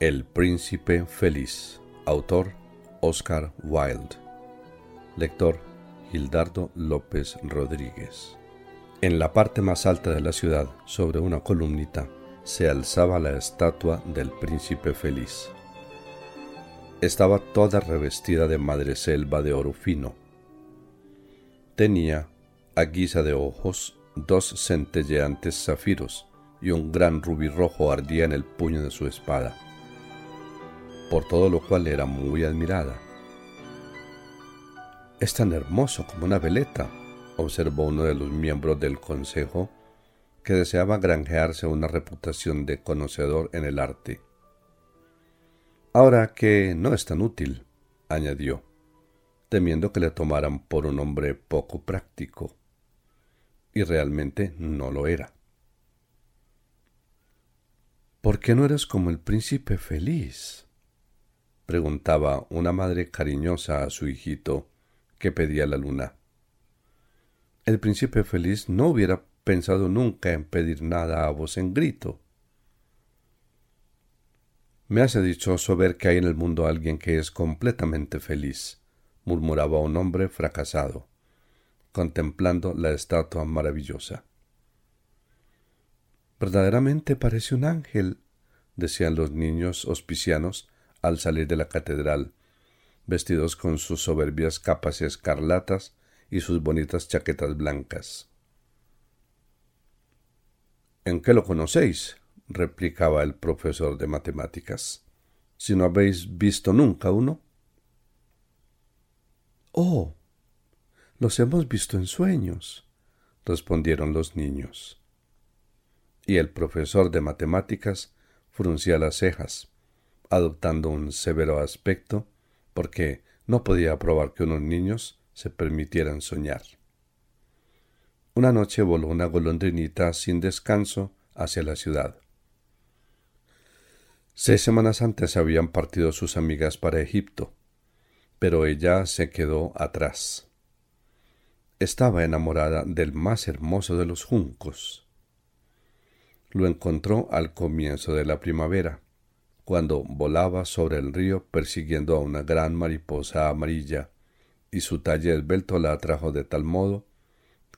El Príncipe Feliz. Autor Oscar Wilde. Lector Gildardo López Rodríguez. En la parte más alta de la ciudad, sobre una columnita, se alzaba la estatua del Príncipe Feliz. Estaba toda revestida de madreselva de oro fino. Tenía, a guisa de ojos, dos centelleantes zafiros y un gran rubí rojo ardía en el puño de su espada, por todo lo cual era muy admirada. Es tan hermoso como una veleta, observó uno de los miembros del consejo, que deseaba granjearse una reputación de conocedor en el arte. Ahora que no es tan útil, añadió, temiendo que le tomaran por un hombre poco práctico. Y realmente no lo era. ¿Por qué no eres como el príncipe feliz? Preguntaba una madre cariñosa a su hijito que pedía la luna. El príncipe feliz no hubiera pensado nunca en pedir nada a voz en grito. Me hace dichoso ver que hay en el mundo alguien que es completamente feliz, murmuraba un hombre fracasado, contemplando la estatua maravillosa. Verdaderamente parece un ángel, decían los niños hospicianos al salir de la catedral, vestidos con sus soberbias capas escarlatas y sus bonitas chaquetas blancas. ¿En qué lo conocéis? replicaba el profesor de matemáticas. Si no habéis visto nunca uno. Oh. Los hemos visto en sueños, respondieron los niños. Y el profesor de matemáticas fruncía las cejas, adoptando un severo aspecto, porque no podía probar que unos niños se permitieran soñar. Una noche voló una golondrinita sin descanso hacia la ciudad. Seis semanas antes habían partido sus amigas para Egipto, pero ella se quedó atrás. Estaba enamorada del más hermoso de los juncos. Lo encontró al comienzo de la primavera, cuando volaba sobre el río persiguiendo a una gran mariposa amarilla, y su talle esbelto la atrajo de tal modo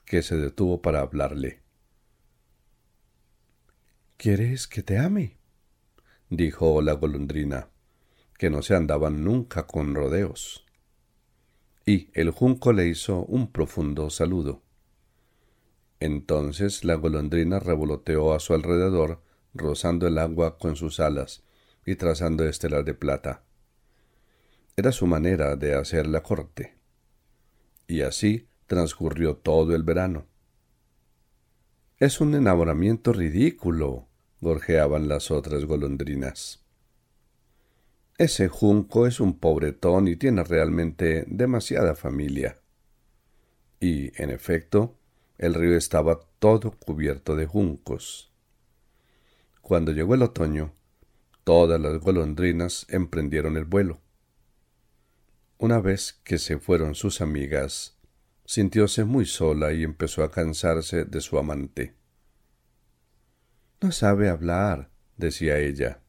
que se detuvo para hablarle. ¿Quieres que te ame? dijo la golondrina, que no se andaban nunca con rodeos. Y el junco le hizo un profundo saludo. Entonces la golondrina revoloteó a su alrededor, rozando el agua con sus alas y trazando estelas de plata. Era su manera de hacer la corte. Y así transcurrió todo el verano. Es un enamoramiento ridículo, gorjeaban las otras golondrinas. Ese junco es un pobretón y tiene realmente demasiada familia. Y, en efecto, el río estaba todo cubierto de juncos. Cuando llegó el otoño, todas las golondrinas emprendieron el vuelo. Una vez que se fueron sus amigas, sintióse muy sola y empezó a cansarse de su amante. No sabe hablar, decía ella.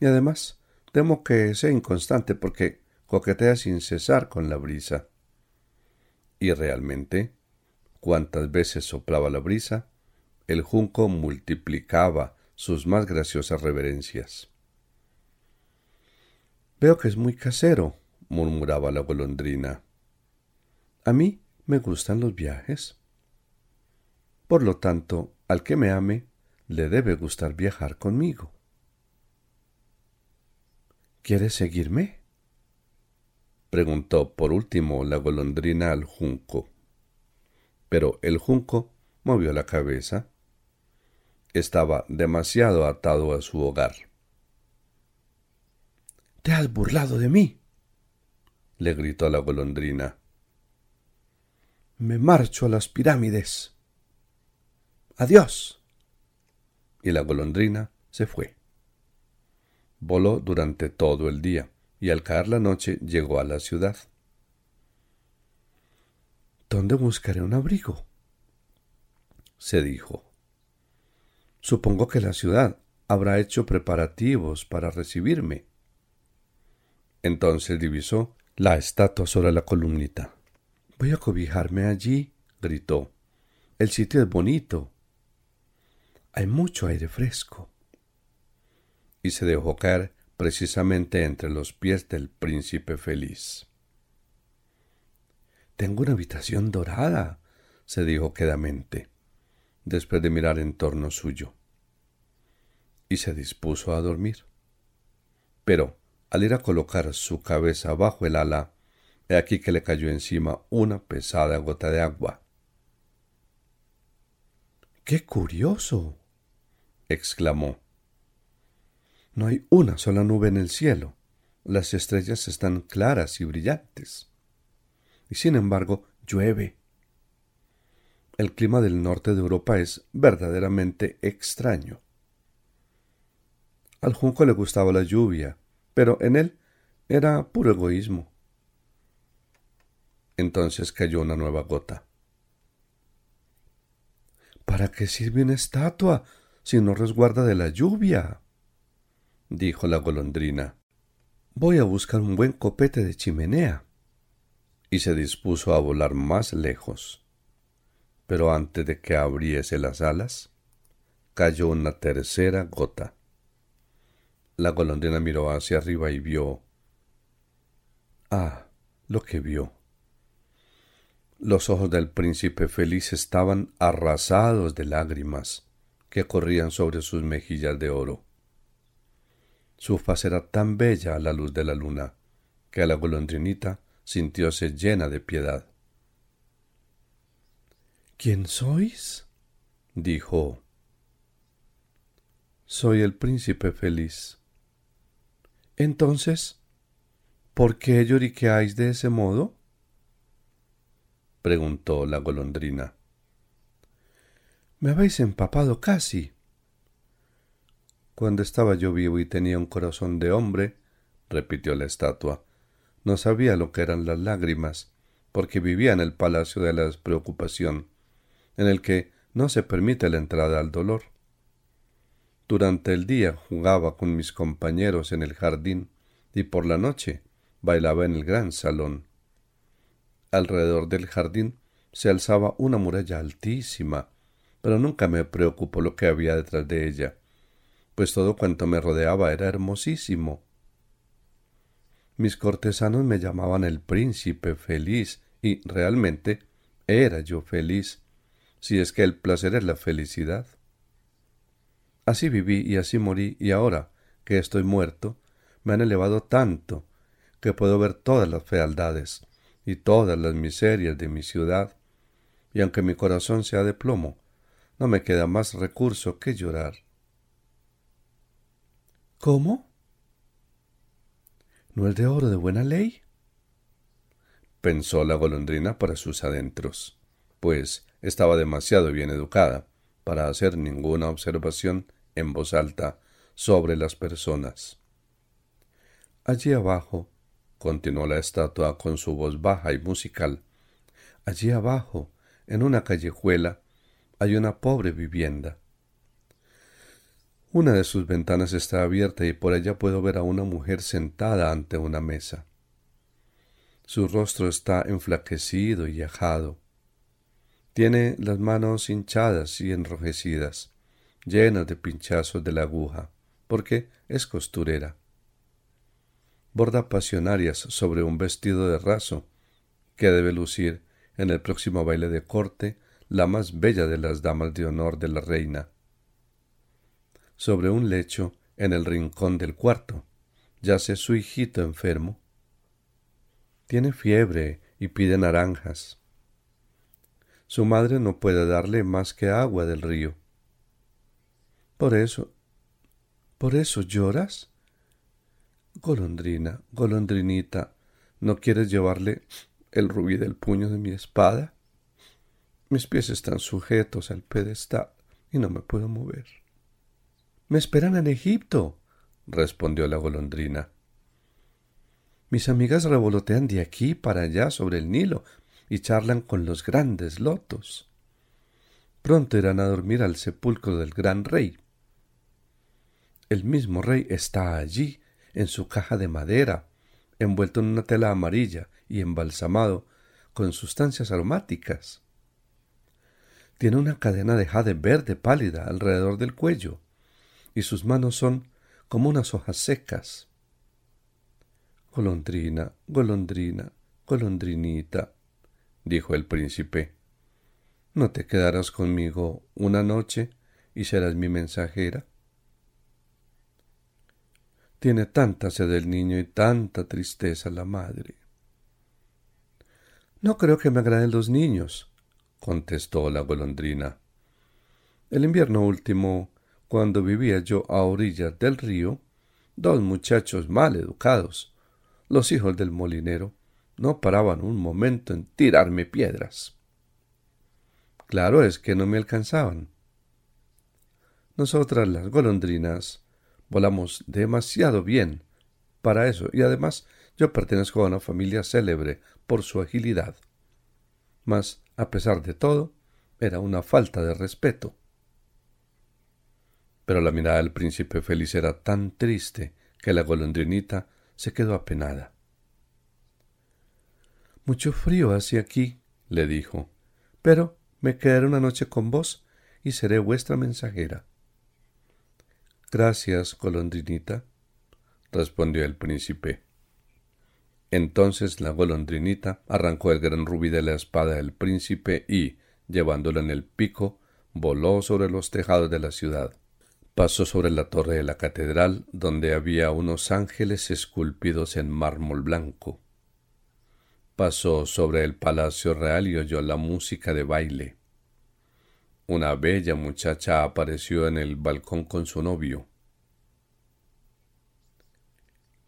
Y además, temo que sea inconstante porque coquetea sin cesar con la brisa. Y realmente, cuantas veces soplaba la brisa, el junco multiplicaba sus más graciosas reverencias. Veo que es muy casero, murmuraba la golondrina. A mí me gustan los viajes. Por lo tanto, al que me ame, le debe gustar viajar conmigo. ¿Quieres seguirme? preguntó por último la golondrina al junco. Pero el junco movió la cabeza. Estaba demasiado atado a su hogar. Te has burlado de mí, le gritó la golondrina. Me marcho a las pirámides. Adiós y la golondrina se fue. Voló durante todo el día y al caer la noche llegó a la ciudad. ¿Dónde buscaré un abrigo? se dijo. Supongo que la ciudad, habrá hecho preparativos para recibirme. Entonces divisó la estatua sobre la columnita. Voy a cobijarme allí, gritó. El sitio es bonito. Hay mucho aire fresco. Y se dejó caer precisamente entre los pies del príncipe feliz. Tengo una habitación dorada, se dijo quedamente, después de mirar en torno suyo. Y se dispuso a dormir. Pero, al ir a colocar su cabeza bajo el ala, he aquí que le cayó encima una pesada gota de agua. ¡Qué curioso! exclamó. No hay una sola nube en el cielo. Las estrellas están claras y brillantes y sin embargo llueve. El clima del norte de Europa es verdaderamente extraño. Al junco le gustaba la lluvia, pero en él era puro egoísmo. Entonces cayó una nueva gota. ¿Para qué sirve una estatua si no resguarda de la lluvia? dijo la golondrina. Voy a buscar un buen copete de chimenea y se dispuso a volar más lejos. Pero antes de que abriese las alas, cayó una tercera gota. La golondrina miró hacia arriba y vio. Ah, lo que vio. Los ojos del príncipe feliz estaban arrasados de lágrimas que corrían sobre sus mejillas de oro. Su faz era tan bella a la luz de la luna que a la golondrinita sintióse llena de piedad. ¿Quién sois? dijo. Soy el príncipe feliz. Entonces, ¿por qué lloriqueáis de ese modo? preguntó la golondrina. Me habéis empapado casi. Cuando estaba yo vivo y tenía un corazón de hombre, repitió la estatua, no sabía lo que eran las lágrimas, porque vivía en el palacio de la despreocupación, en el que no se permite la entrada al dolor. Durante el día jugaba con mis compañeros en el jardín y por la noche bailaba en el gran salón. Alrededor del jardín se alzaba una muralla altísima, pero nunca me preocupó lo que había detrás de ella, pues todo cuanto me rodeaba era hermosísimo. Mis cortesanos me llamaban el príncipe feliz, y realmente era yo feliz, si es que el placer es la felicidad. Así viví y así morí, y ahora que estoy muerto, me han elevado tanto que puedo ver todas las fealdades y todas las miserias de mi ciudad, y aunque mi corazón sea de plomo, no me queda más recurso que llorar. ¿Cómo? ¿No es de oro de buena ley? pensó la golondrina para sus adentros, pues estaba demasiado bien educada para hacer ninguna observación en voz alta sobre las personas. Allí abajo, continuó la estatua con su voz baja y musical, allí abajo, en una callejuela, hay una pobre vivienda. Una de sus ventanas está abierta y por ella puedo ver a una mujer sentada ante una mesa. Su rostro está enflaquecido y ajado. Tiene las manos hinchadas y enrojecidas, llenas de pinchazos de la aguja, porque es costurera. Borda pasionarias sobre un vestido de raso, que debe lucir en el próximo baile de corte la más bella de las damas de honor de la reina sobre un lecho en el rincón del cuarto. Yace su hijito enfermo. Tiene fiebre y pide naranjas. Su madre no puede darle más que agua del río. Por eso, por eso lloras. Golondrina, golondrinita, ¿no quieres llevarle el rubí del puño de mi espada? Mis pies están sujetos al pedestal y no me puedo mover. Me esperan en Egipto, respondió la golondrina. Mis amigas revolotean de aquí para allá sobre el Nilo y charlan con los grandes lotos. Pronto irán a dormir al sepulcro del gran rey. El mismo rey está allí, en su caja de madera, envuelto en una tela amarilla y embalsamado con sustancias aromáticas. Tiene una cadena de jade verde pálida alrededor del cuello, y sus manos son como unas hojas secas. Golondrina, golondrina, golondrinita, dijo el príncipe, ¿no te quedarás conmigo una noche y serás mi mensajera? Tiene tanta sed el niño y tanta tristeza la madre. No creo que me agraden los niños, contestó la golondrina. El invierno último, cuando vivía yo a orillas del río, dos muchachos mal educados, los hijos del molinero, no paraban un momento en tirarme piedras. Claro es que no me alcanzaban. Nosotras las golondrinas volamos demasiado bien para eso y además yo pertenezco a una familia célebre por su agilidad. Mas a pesar de todo, era una falta de respeto. Pero la mirada del príncipe feliz era tan triste que la golondrinita se quedó apenada. Mucho frío hace aquí, le dijo, pero me quedaré una noche con vos y seré vuestra mensajera. Gracias, golondrinita, respondió el príncipe. Entonces la golondrinita arrancó el gran rubí de la espada del príncipe y, llevándolo en el pico, voló sobre los tejados de la ciudad. Pasó sobre la torre de la catedral, donde había unos ángeles esculpidos en mármol blanco. Pasó sobre el palacio real y oyó la música de baile. Una bella muchacha apareció en el balcón con su novio.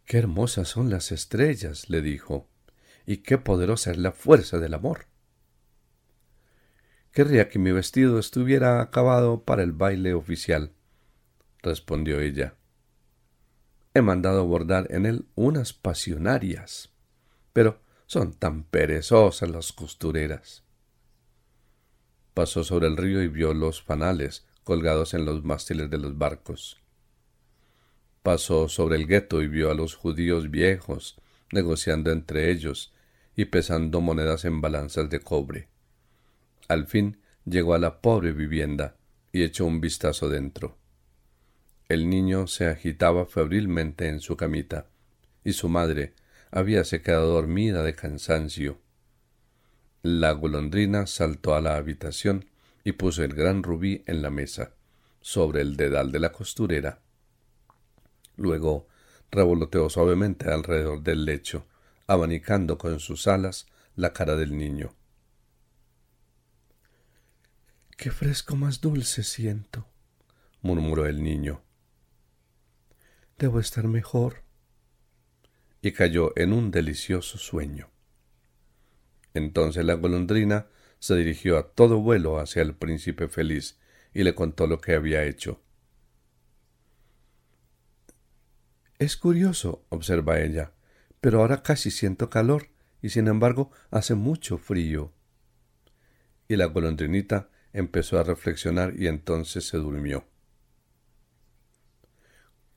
Qué hermosas son las estrellas, le dijo, y qué poderosa es la fuerza del amor. Querría que mi vestido estuviera acabado para el baile oficial, respondió ella. He mandado bordar en él unas pasionarias, pero son tan perezosas las costureras. Pasó sobre el río y vio los fanales colgados en los mástiles de los barcos pasó sobre el gueto y vio a los judíos viejos negociando entre ellos y pesando monedas en balanzas de cobre. Al fin llegó a la pobre vivienda y echó un vistazo dentro. El niño se agitaba febrilmente en su camita, y su madre habíase quedado dormida de cansancio. La golondrina saltó a la habitación y puso el gran rubí en la mesa, sobre el dedal de la costurera. Luego revoloteó suavemente alrededor del lecho, abanicando con sus alas la cara del niño. Qué fresco más dulce siento, murmuró el niño. Debo estar mejor. Y cayó en un delicioso sueño. Entonces la golondrina se dirigió a todo vuelo hacia el príncipe feliz y le contó lo que había hecho. Es curioso, observa ella, pero ahora casi siento calor y sin embargo hace mucho frío. Y la golondrinita empezó a reflexionar y entonces se durmió.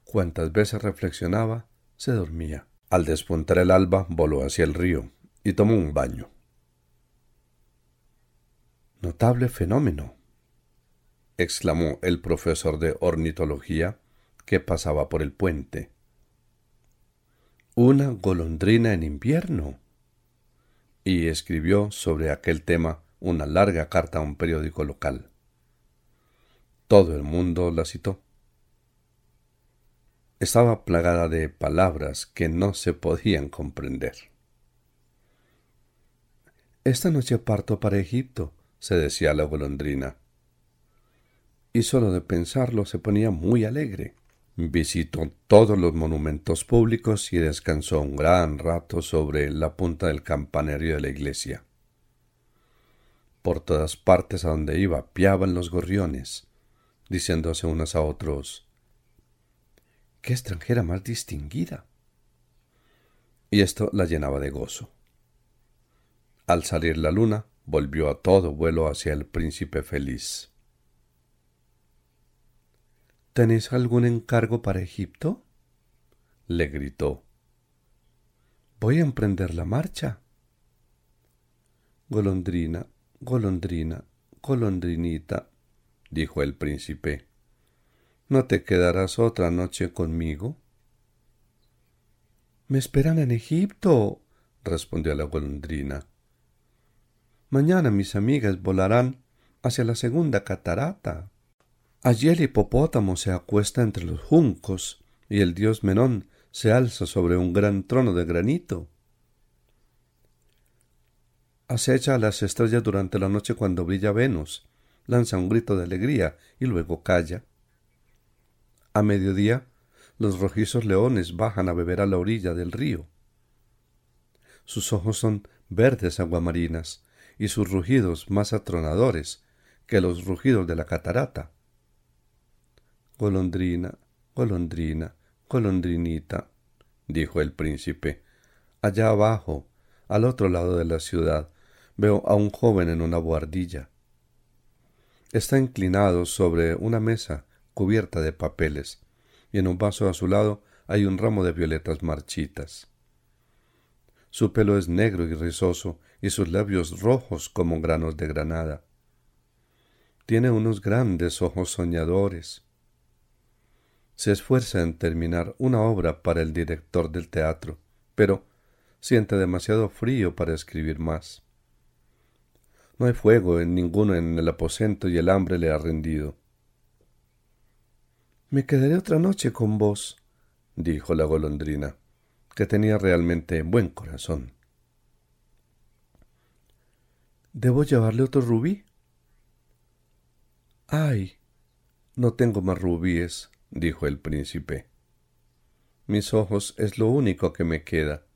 Cuantas veces reflexionaba, se dormía. Al despuntar el alba, voló hacia el río y tomó un baño. Notable fenómeno, exclamó el profesor de ornitología que pasaba por el puente una golondrina en invierno. Y escribió sobre aquel tema una larga carta a un periódico local. Todo el mundo la citó. Estaba plagada de palabras que no se podían comprender. Esta noche parto para Egipto, se decía la golondrina. Y solo de pensarlo se ponía muy alegre. Visitó todos los monumentos públicos y descansó un gran rato sobre la punta del campanario de la iglesia. Por todas partes a donde iba piaban los gorriones, diciéndose unos a otros ¡Qué extranjera más distinguida! Y esto la llenaba de gozo. Al salir la luna, volvió a todo vuelo hacia el príncipe feliz. ¿Tenéis algún encargo para Egipto? le gritó. Voy a emprender la marcha. Golondrina, golondrina, golondrinita, dijo el príncipe. ¿No te quedarás otra noche conmigo? Me esperan en Egipto, respondió la golondrina. Mañana mis amigas volarán hacia la segunda catarata. Allí el hipopótamo se acuesta entre los juncos y el dios Menón se alza sobre un gran trono de granito. Acecha a las estrellas durante la noche cuando brilla Venus, lanza un grito de alegría y luego calla. A mediodía, los rojizos leones bajan a beber a la orilla del río. Sus ojos son verdes aguamarinas y sus rugidos más atronadores que los rugidos de la catarata. Golondrina, golondrina, golondrinita, dijo el príncipe, allá abajo, al otro lado de la ciudad, veo a un joven en una buhardilla. Está inclinado sobre una mesa cubierta de papeles, y en un vaso a su lado hay un ramo de violetas marchitas. Su pelo es negro y rizoso, y sus labios rojos como granos de granada. Tiene unos grandes ojos soñadores. Se esfuerza en terminar una obra para el director del teatro, pero siente demasiado frío para escribir más. No hay fuego en ninguno en el aposento y el hambre le ha rendido. Me quedaré otra noche con vos, dijo la golondrina, que tenía realmente buen corazón. ¿Debo llevarle otro rubí? Ay, no tengo más rubíes, dijo el príncipe. Mis ojos es lo único que me queda.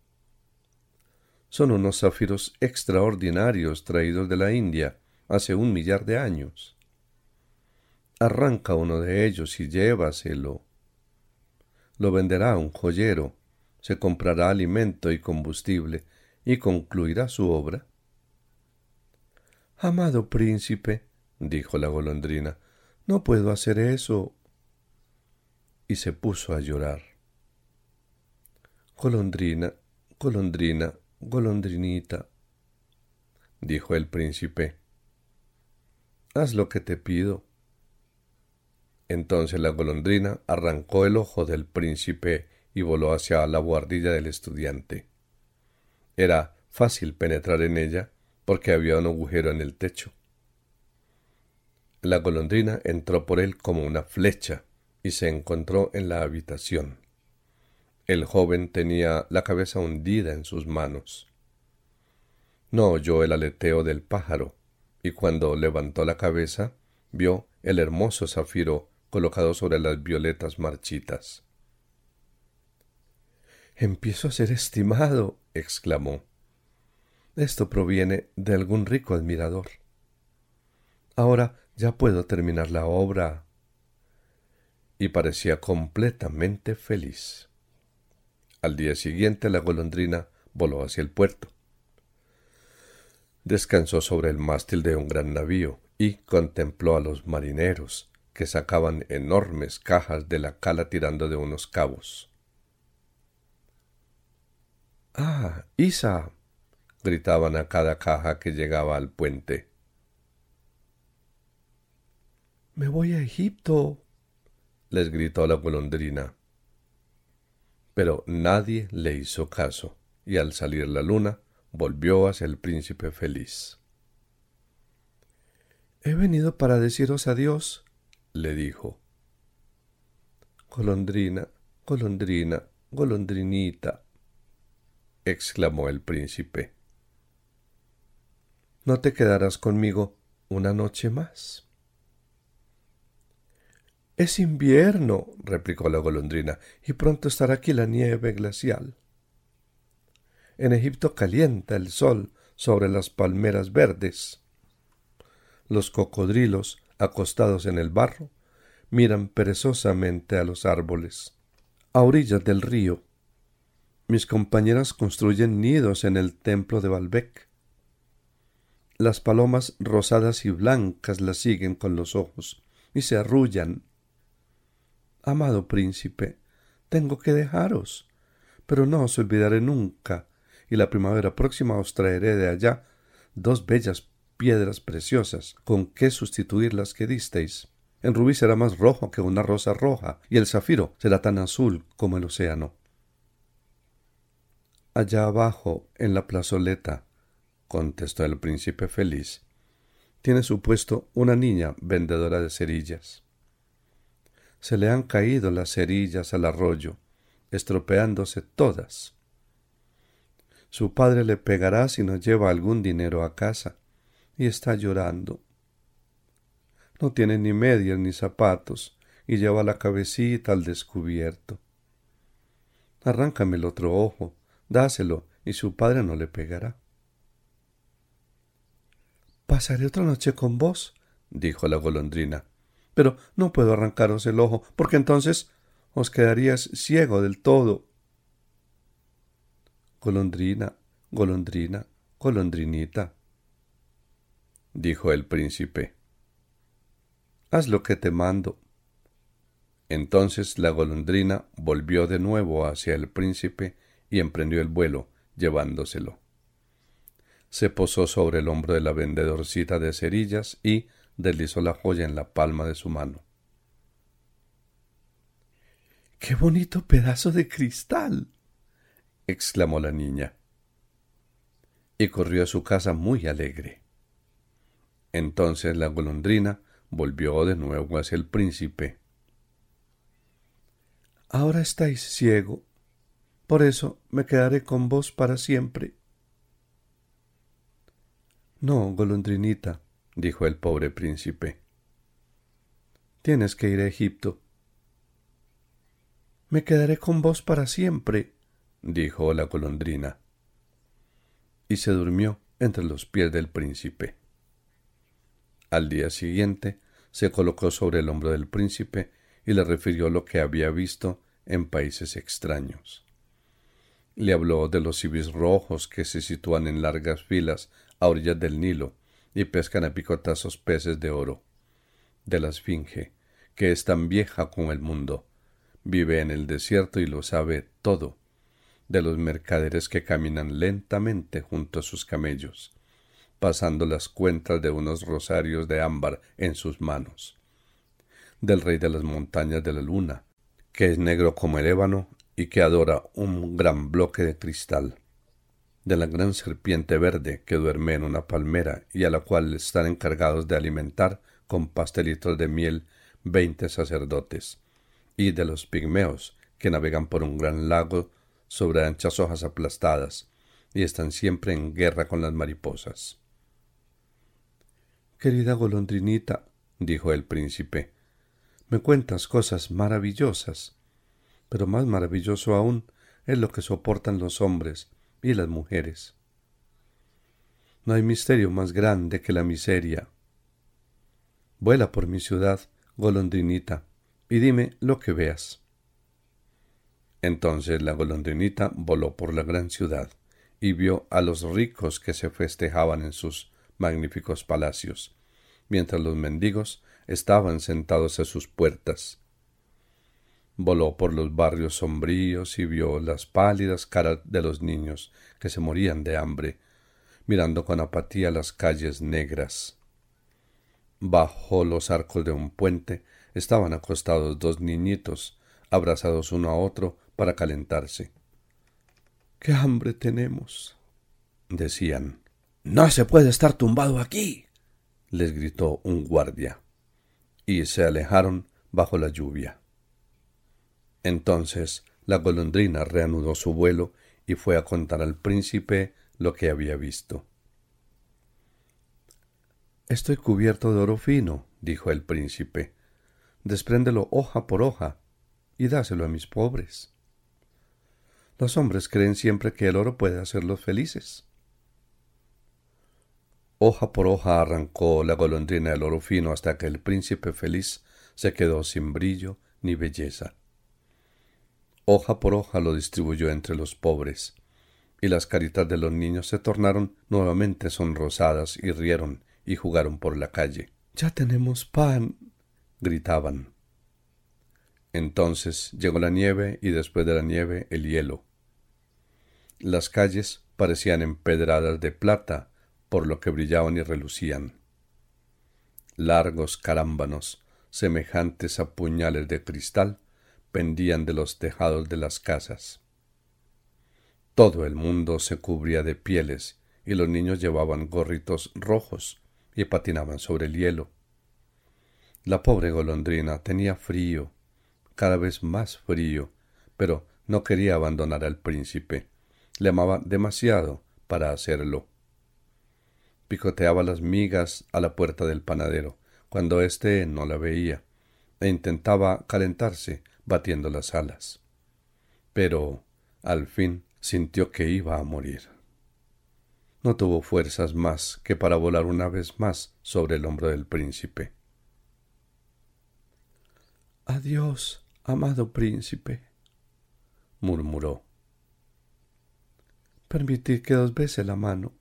Son unos zafiros extraordinarios traídos de la India hace un millar de años. Arranca uno de ellos y llévaselo. Lo venderá un joyero, se comprará alimento y combustible y concluirá su obra. Amado príncipe, dijo la golondrina, no puedo hacer eso. Y se puso a llorar. Golondrina, golondrina, golondrinita, dijo el príncipe, haz lo que te pido. Entonces la golondrina arrancó el ojo del príncipe y voló hacia la buhardilla del estudiante. Era fácil penetrar en ella porque había un agujero en el techo. La golondrina entró por él como una flecha y se encontró en la habitación. El joven tenía la cabeza hundida en sus manos. No oyó el aleteo del pájaro, y cuando levantó la cabeza, vio el hermoso zafiro colocado sobre las violetas marchitas. Empiezo a ser estimado, exclamó. Esto proviene de algún rico admirador. Ahora ya puedo terminar la obra. Y parecía completamente feliz. Al día siguiente la golondrina voló hacia el puerto. Descansó sobre el mástil de un gran navío y contempló a los marineros que sacaban enormes cajas de la cala tirando de unos cabos. Ah, Isa, gritaban a cada caja que llegaba al puente. Me voy a Egipto, les gritó la golondrina. Pero nadie le hizo caso, y al salir la luna volvió hacia el príncipe feliz. He venido para deciros adiós, le dijo. Golondrina, golondrina, golondrinita, exclamó el príncipe. ¿No te quedarás conmigo una noche más? Es invierno, replicó la golondrina, y pronto estará aquí la nieve glacial. En Egipto calienta el sol sobre las palmeras verdes. Los cocodrilos, acostados en el barro, miran perezosamente a los árboles. A orillas del río, mis compañeras construyen nidos en el templo de Balbec. Las palomas rosadas y blancas las siguen con los ojos y se arrullan. Amado príncipe, tengo que dejaros, pero no os olvidaré nunca, y la primavera próxima os traeré de allá dos bellas piedras preciosas con que sustituir las que disteis. El rubí será más rojo que una rosa roja, y el zafiro será tan azul como el océano. Allá abajo, en la plazoleta, contestó el príncipe feliz, tiene su puesto una niña vendedora de cerillas. Se le han caído las cerillas al arroyo, estropeándose todas. Su padre le pegará si no lleva algún dinero a casa, y está llorando. No tiene ni medias ni zapatos, y lleva la cabecita al descubierto. Arráncame el otro ojo, dáselo, y su padre no le pegará. Pasaré otra noche con vos, dijo la golondrina, pero no puedo arrancaros el ojo, porque entonces os quedarías ciego del todo. Golondrina, golondrina, golondrinita, dijo el príncipe. Haz lo que te mando. Entonces la golondrina volvió de nuevo hacia el príncipe y emprendió el vuelo, llevándoselo. Se posó sobre el hombro de la vendedorcita de cerillas y deslizó la joya en la palma de su mano. ¡Qué bonito pedazo de cristal! exclamó la niña. Y corrió a su casa muy alegre. Entonces la golondrina volvió de nuevo hacia el príncipe. Ahora estáis ciego, por eso me quedaré con vos para siempre. No, golondrinita, dijo el pobre príncipe. Tienes que ir a Egipto. Me quedaré con vos para siempre, dijo la golondrina. Y se durmió entre los pies del príncipe. Al día siguiente se colocó sobre el hombro del príncipe y le refirió lo que había visto en países extraños. Le habló de los ibis rojos que se sitúan en largas filas a orillas del Nilo y pescan a picotazos peces de oro, de la esfinge, que es tan vieja como el mundo, vive en el desierto y lo sabe todo, de los mercaderes que caminan lentamente junto a sus camellos, pasando las cuentas de unos rosarios de ámbar en sus manos, del rey de las montañas de la luna, que es negro como el ébano y que adora un gran bloque de cristal, de la gran serpiente verde que duerme en una palmera y a la cual están encargados de alimentar con pastelitos de miel veinte sacerdotes, y de los pigmeos que navegan por un gran lago sobre anchas hojas aplastadas y están siempre en guerra con las mariposas. Querida golondrinita, dijo el príncipe, me cuentas cosas maravillosas, pero más maravilloso aún es lo que soportan los hombres y las mujeres. No hay misterio más grande que la miseria. Vuela por mi ciudad, golondrinita, y dime lo que veas. Entonces la golondrinita voló por la gran ciudad y vio a los ricos que se festejaban en sus magníficos palacios, mientras los mendigos estaban sentados a sus puertas. Voló por los barrios sombríos y vio las pálidas caras de los niños que se morían de hambre, mirando con apatía las calles negras. Bajo los arcos de un puente estaban acostados dos niñitos, abrazados uno a otro para calentarse. ¡Qué hambre tenemos! decían. No se puede estar tumbado aquí. les gritó un guardia. Y se alejaron bajo la lluvia. Entonces la golondrina reanudó su vuelo y fue a contar al príncipe lo que había visto. Estoy cubierto de oro fino, dijo el príncipe. Despréndelo hoja por hoja y dáselo a mis pobres. Los hombres creen siempre que el oro puede hacerlos felices. Hoja por hoja arrancó la golondrina el oro fino hasta que el príncipe feliz se quedó sin brillo ni belleza. Hoja por hoja lo distribuyó entre los pobres, y las caritas de los niños se tornaron nuevamente sonrosadas y rieron y jugaron por la calle. Ya tenemos pan. gritaban. Entonces llegó la nieve y después de la nieve el hielo. Las calles parecían empedradas de plata, por lo que brillaban y relucían. Largos carámbanos, semejantes a puñales de cristal, pendían de los tejados de las casas. Todo el mundo se cubría de pieles y los niños llevaban gorritos rojos y patinaban sobre el hielo. La pobre golondrina tenía frío, cada vez más frío, pero no quería abandonar al príncipe. Le amaba demasiado para hacerlo. Picoteaba las migas a la puerta del panadero, cuando éste no la veía, e intentaba calentarse batiendo las alas. Pero, al fin, sintió que iba a morir. No tuvo fuerzas más que para volar una vez más sobre el hombro del príncipe. Adiós, amado príncipe, murmuró. Permitid que os bese la mano.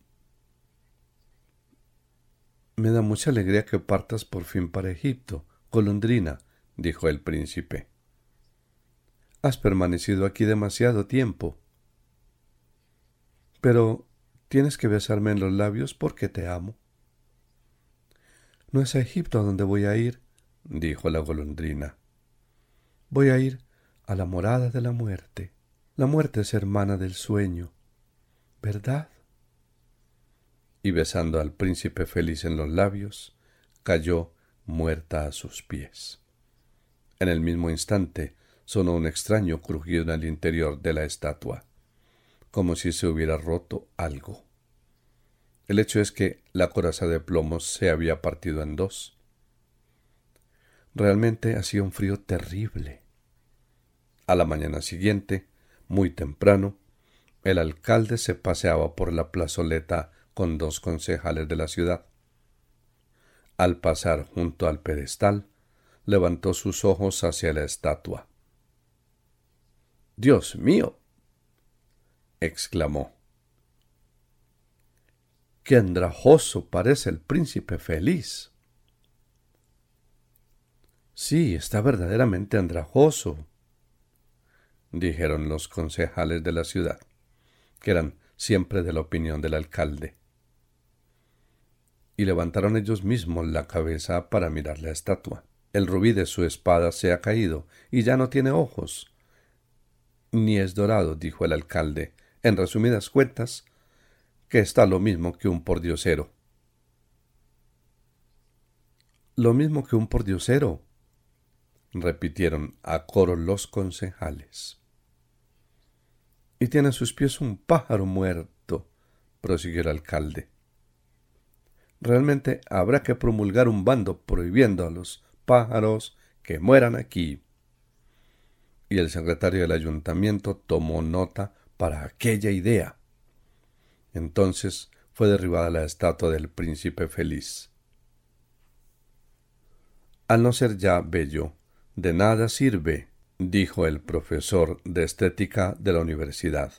Me da mucha alegría que partas por fin para Egipto, golondrina, dijo el príncipe. Has permanecido aquí demasiado tiempo. Pero tienes que besarme en los labios porque te amo. No es a Egipto a donde voy a ir, dijo la golondrina. Voy a ir a la morada de la muerte. La muerte es hermana del sueño, ¿verdad? Y besando al príncipe feliz en los labios, cayó muerta a sus pies. En el mismo instante sonó un extraño crujido en el interior de la estatua, como si se hubiera roto algo. El hecho es que la coraza de plomo se había partido en dos. Realmente hacía un frío terrible. A la mañana siguiente, muy temprano, el alcalde se paseaba por la plazoleta con dos concejales de la ciudad. Al pasar junto al pedestal, levantó sus ojos hacia la estatua. Dios mío. exclamó. Qué andrajoso parece el príncipe feliz. Sí, está verdaderamente andrajoso, dijeron los concejales de la ciudad, que eran siempre de la opinión del alcalde. Y levantaron ellos mismos la cabeza para mirar la estatua. El rubí de su espada se ha caído y ya no tiene ojos, ni es dorado, dijo el alcalde, en resumidas cuentas, que está lo mismo que un pordiosero. Lo mismo que un pordiosero, repitieron a coro los concejales. Y tiene a sus pies un pájaro muerto, prosiguió el alcalde. Realmente habrá que promulgar un bando prohibiendo a los pájaros que mueran aquí y el secretario del ayuntamiento tomó nota para aquella idea. Entonces fue derribada la estatua del príncipe feliz. Al no ser ya bello, de nada sirve, dijo el profesor de estética de la universidad.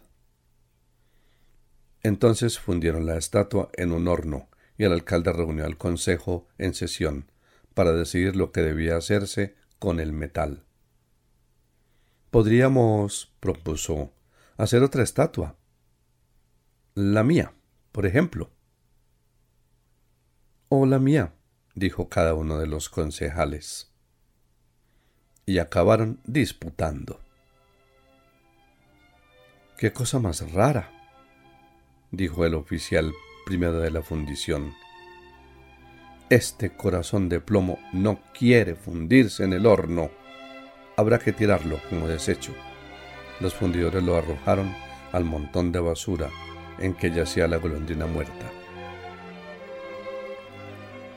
Entonces fundieron la estatua en un horno y el alcalde reunió al consejo en sesión para decidir lo que debía hacerse con el metal. Podríamos, propuso, hacer otra estatua. La mía, por ejemplo. O la mía, dijo cada uno de los concejales. Y acabaron disputando. Qué cosa más rara, dijo el oficial primero de la fundición. Este corazón de plomo no quiere fundirse en el horno habrá que tirarlo como desecho. Los fundidores lo arrojaron al montón de basura en que yacía la golondrina muerta.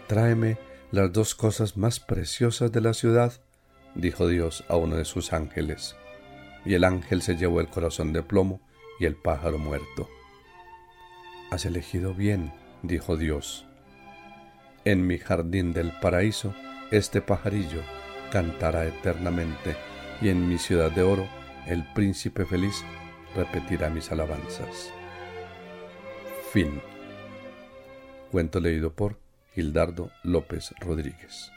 Tráeme las dos cosas más preciosas de la ciudad, dijo Dios a uno de sus ángeles. Y el ángel se llevó el corazón de plomo y el pájaro muerto. Has elegido bien, dijo Dios. En mi jardín del paraíso, este pajarillo cantará eternamente, y en mi ciudad de oro el príncipe feliz repetirá mis alabanzas. Fin. Cuento leído por Gildardo López Rodríguez.